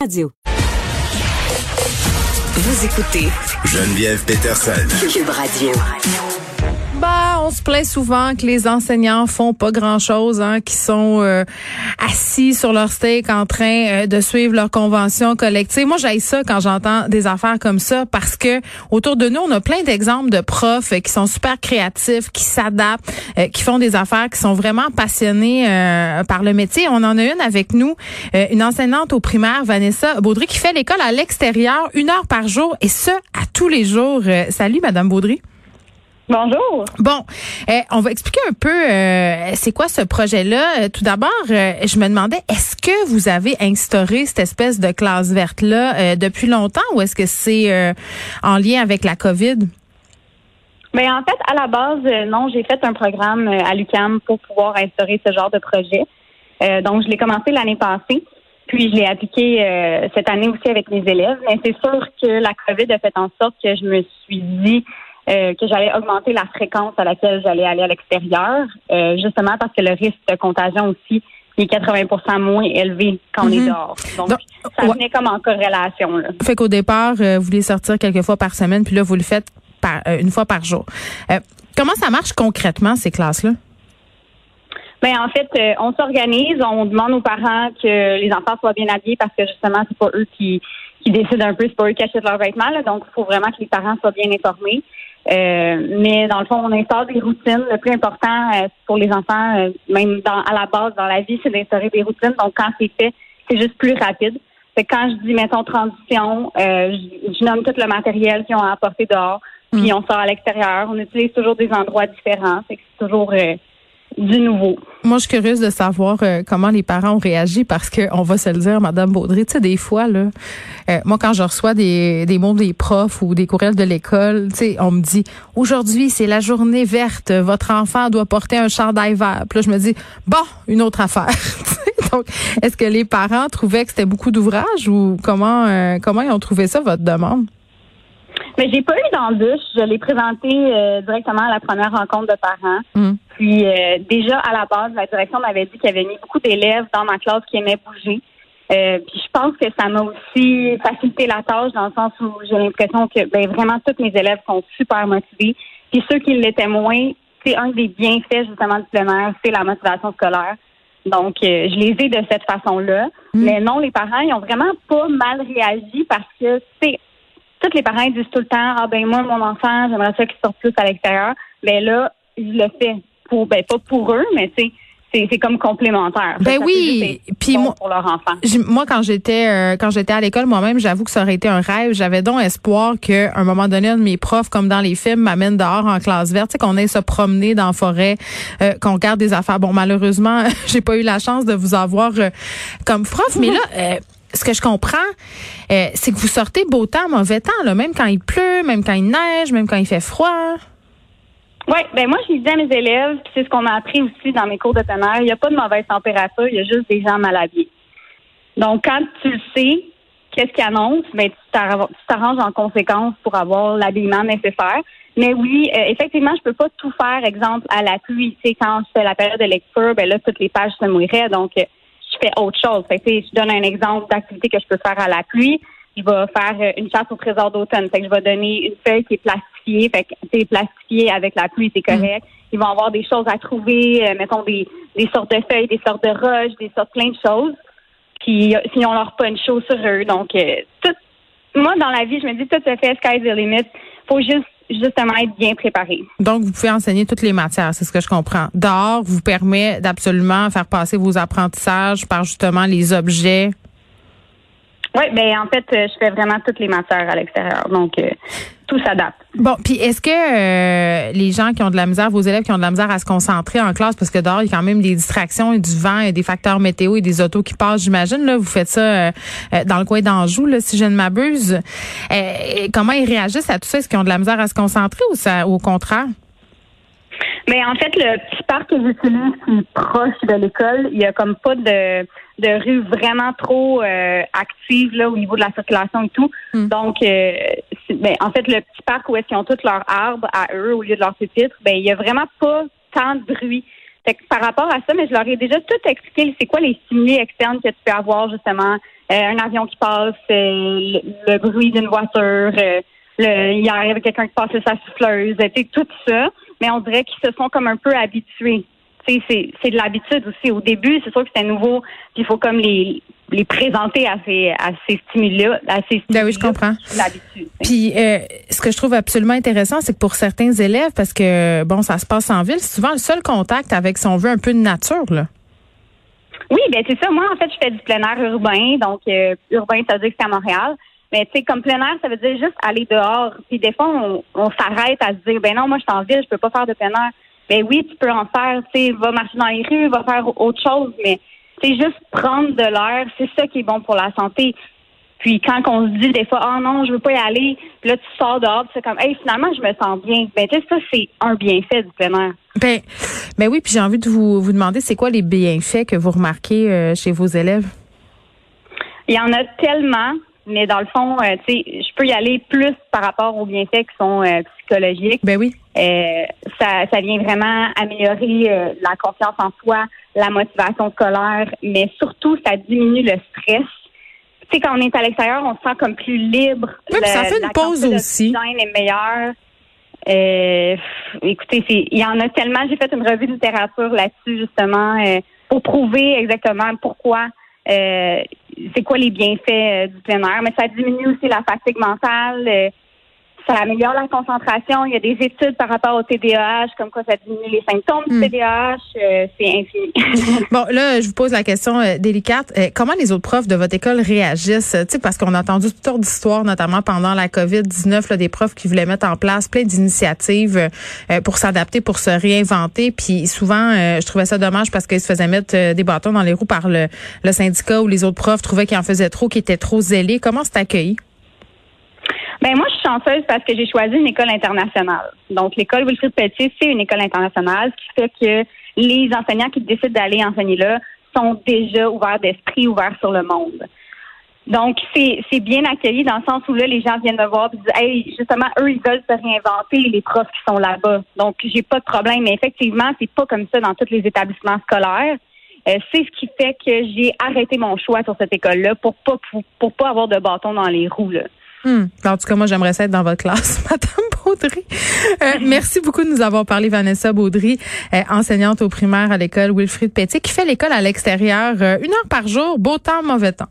Radio. Vous écoutez Geneviève Peterson. Cube Radio. Bah, on se plaint souvent que les enseignants font pas grand-chose, hein, qui sont euh, assis sur leur steak en train euh, de suivre leur convention collective. Moi, j'aille ça quand j'entends des affaires comme ça parce que autour de nous, on a plein d'exemples de profs qui sont super créatifs, qui s'adaptent, euh, qui font des affaires, qui sont vraiment passionnés par le métier. On en a une avec nous, une enseignante au primaire, Vanessa Baudry, qui fait l'école à l'extérieur, une heure par jour, et ce, à tous les jours. salut, Madame Baudry. Bonjour. Bon, eh, on va expliquer un peu euh, c'est quoi ce projet-là. Euh, tout d'abord, euh, je me demandais est-ce que vous avez instauré cette espèce de classe verte là depuis longtemps ou est-ce que c'est en lien avec la COVID? Mais ben, en fait, à la base, non, j'ai fait un programme à l'UCAM pour pouvoir instaurer ce genre de projet. donc, je l'ai commencé l'année passée. Puis je l'ai appliqué cette année aussi avec mes élèves. Mais c'est sûr que la COVID a fait en sorte que je me suis dit euh, que j'allais augmenter la fréquence à laquelle j'allais aller à l'extérieur, euh, justement parce que le risque de contagion aussi est 80% moins élevé quand on est mhm. dehors. Donc, ça venait comme en corrélation. Là. Fait qu'au départ, euh, vous voulez sortir quelques fois par semaine, puis là, vous le faites par, une fois par jour. comment ça marche concrètement, ces classes-là? Ben en fait, on s'organise, on demande aux parents que les enfants soient bien habillés parce que justement, c'est pas eux qui, qui décident un peu, c'est pas eux qui achètent leurs vêtements. donc, il faut vraiment que les parents soient bien informés. Euh, mais dans le fond, on instaure des routines. Le plus important euh, pour les enfants, euh, même dans, à la base dans la vie, c'est d'instaurer des routines. Donc, quand c'est fait, c'est juste plus rapide. Fait quand je dis, mettons, transition, je, je, nomme tout le matériel qu'ils ont apporté dehors, puis mm. on sort à l'extérieur. On utilise toujours des endroits différents. Fait que c'est toujours du nouveau. Moi, je suis curieuse de savoir euh, comment les parents ont réagi parce que on va se le dire, Madame Baudry, tu sais, des fois là, euh, moi quand je reçois des, des mots des profs ou des courriels de l'école, tu sais, on me dit aujourd'hui c'est la journée verte, votre enfant doit porter un chandail vert. Puis là, je me dis bon, une autre affaire. Donc, est-ce que les parents trouvaient que c'était beaucoup d'ouvrages ou comment euh, comment ils ont trouvé ça votre demande? Mais j'ai pas eu d'embûche. Je l'ai présenté directement à la première rencontre de parents. Hum. Puis euh, déjà à la base, la direction m'avait dit qu'il y avait mis beaucoup d'élèves dans ma classe qui aimaient bouger. Euh, puis je pense que ça m'a aussi facilité la tâche dans le sens où j'ai l'impression que ben, vraiment tous mes élèves sont super motivés. Puis ceux qui l'étaient moins, c'est un des bienfaits justement du plein c'est la motivation scolaire. Donc, euh, je les ai de cette façon-là. Mm. Mais non, les parents, ils ont vraiment pas mal réagi parce que, c'est tous les parents disent tout le temps, ah ben moi, mon enfant, j'aimerais ça qu'il sorte plus à l'extérieur. Mais là, je le fais pour ben pas pour eux, mais tu c'est comme complémentaire. Ben oui, puis moi pour leur enfant. Moi quand j'étais euh, quand j'étais à l'école moi-même, j'avoue que ça aurait été un rêve, j'avais donc espoir que un moment donné un de mes profs comme dans les films m'amène dehors en classe verte, qu'on aille se promener dans la forêt, euh, qu'on regarde des affaires. Bon malheureusement, j'ai pas eu la chance de vous avoir euh, comme prof, mais là ce que je comprends, c'est que vous sortez beau temps, mauvais temps, même quand il pleut, même quand il neige, même quand il fait froid. Oui, ben moi, je dis à mes élèves, c'est ce qu'on a appris aussi dans mes cours de tonnerre, il n'y a pas de mauvaise température, il y a juste des gens mal habillés. Donc, quand tu le sais, qu'est-ce qu'ils annoncent, ben, tu t'arranges en conséquence pour avoir l'habillement nécessaire. Mais oui, euh, effectivement, je peux pas tout faire, exemple, à la pluie. Tu sais, quand je fais la période de lecture, ben là, toutes les pages se mouilleraient, donc euh, fais autre chose. Fait que, je donne un exemple d'activité que je peux faire à la pluie je vais faire euh, une chasse au trésor d'automne. Fait que je vais donner une feuille qui est plastifiée. Fait que c'est plastifié avec la pluie, c'est correct. Ils vont avoir des choses à trouver, euh, mettons des, des sortes de feuilles, des sortes de roches, des sortes plein de choses. Puis si on leur punch sur eux. Donc euh, tout moi dans la vie, je me dis tout se fait sky's the limit. Faut juste justement être bien préparé. Donc, vous pouvez enseigner toutes les matières, c'est ce que je comprends. Dehors vous permet d'absolument faire passer vos apprentissages par justement les objets oui, ben en fait, euh, je fais vraiment toutes les matières à l'extérieur, donc euh, Bon, puis est-ce que euh, les gens qui ont de la misère, vos élèves qui ont de la misère à se concentrer en classe, parce que dehors il y a quand même des distractions et du vent et des facteurs météo et des autos qui passent, j'imagine là, vous faites ça dans le coin d'Anjou, là, si je ne m'abuse. comment ils réagissent à tout ça? Est-ce qu'ils ont de la misère à se concentrer ou ça, au contraire? Mais en fait, le petit parc que j'utilise qui est proche de l'école, il y a comme pas de, de rue vraiment trop euh, active là, au niveau de la circulation et tout. Hmm. Donc, euh, ben, en fait, le petit parc où est-ce qu'ils ont tous leurs arbres à eux au lieu de leurs pupitres, ben il y a vraiment pas tant de bruit. Fait que par rapport à ça, mais je leur ai déjà tout expliqué c'est quoi les stimuli externes que tu peux avoir, justement? Euh, un avion qui passe, euh, le, bruit d'une voiture, euh, le, il arrive quelqu'un qui passe sa souffleuse, tout ça. Mais on dirait qu'ils se sont comme un peu habitués c'est de l'habitude aussi. Au début, c'est sûr que c'était nouveau, puis il faut comme les les présenter à ces à ces stimuli-là, à ces ben oui, je comprends. L'habitude. Puis euh, ce que je trouve absolument intéressant, c'est que pour certains élèves, parce que bon, ça se passe en ville, c'est souvent le seul contact avec, si on veut, un peu de nature là. Oui, ben c'est ça. Moi, en fait, je fais du plein air urbain, donc euh, urbain, ça veut dire que c'est à Montréal. Mais tu sais, comme plein air, ça veut dire juste aller dehors. Puis des fois, on, on s'arrête à se dire, ben non, moi, je suis en ville, je peux pas faire de plein air ben oui, tu peux en faire, tu sais, va marcher dans les rues, va faire autre chose, mais c'est juste prendre de l'air, c'est ça qui est bon pour la santé. Puis quand on se dit des fois, oh non, je veux pas y aller, puis là tu sors dehors, c'est comme, hey, finalement je me sens bien. Ben tu sais, ça c'est un bienfait du plein air. Ben, ben oui, puis j'ai envie de vous vous demander, c'est quoi les bienfaits que vous remarquez euh, chez vos élèves? Il y en a tellement. Mais dans le fond, euh, tu sais, je peux y aller plus par rapport aux bienfaits qui sont euh, psychologiques. Ben oui. Euh, ça, ça vient vraiment améliorer la confiance en soi, la motivation scolaire, mais surtout, ça diminue le stress. Tu sais, quand on est à l'extérieur, on se sent comme plus libre. Oui, ça fait une pause aussi. Le est meilleur. écoutez, il y en a tellement. J'ai fait une revue de littérature là-dessus justement pour prouver exactement pourquoi euh, c'est quoi les bienfaits euh, du plein air, mais ça diminue aussi la fatigue mentale. Euh, ça améliore la concentration. Il y a des études par rapport au TDAH, comme quoi ça diminue les symptômes du TDAH. Hmm. c'est infini. bon, là, je vous pose la question délicate. comment les autres profs de votre école réagissent? Tu sais, parce qu'on a entendu toutes sortes d'histoires, notamment pendant la COVID-19, des profs qui voulaient mettre en place plein d'initiatives pour s'adapter, pour se réinventer. Puis souvent, je trouvais ça dommage parce qu'ils se faisaient mettre des bâtons dans les roues par le, le syndicat ou les autres profs trouvaient qu'ils en faisaient trop, qu'ils étaient trop zélés. Comment c'est accueilli? Ben moi, je suis chanceuse parce que j'ai choisi une école internationale. Donc, l'école Wilfrid Petit, c'est une école internationale, ce qui fait que les enseignants qui décident d'aller enseigner là sont déjà ouverts d'esprit, ouverts sur le monde. Donc, c'est bien accueilli dans le sens où là, les gens viennent me voir et disent Hey, justement, eux, ils veulent se réinventer, les profs qui sont là-bas. Donc, j'ai pas de problème. Mais effectivement, c'est pas comme ça dans tous les établissements scolaires. Euh, c'est ce qui fait que j'ai arrêté mon choix sur cette école-là pour pas pour, pas avoir de bâton dans les roues. Là. Hmm. En tout cas, moi, j'aimerais ça être dans votre classe, Madame Baudry. Euh, merci beaucoup de nous avoir parlé, Vanessa Baudry, euh, enseignante au primaire à l'école Wilfrid Petit, qui fait l'école à l'extérieur une heure par jour, beau temps, mauvais temps.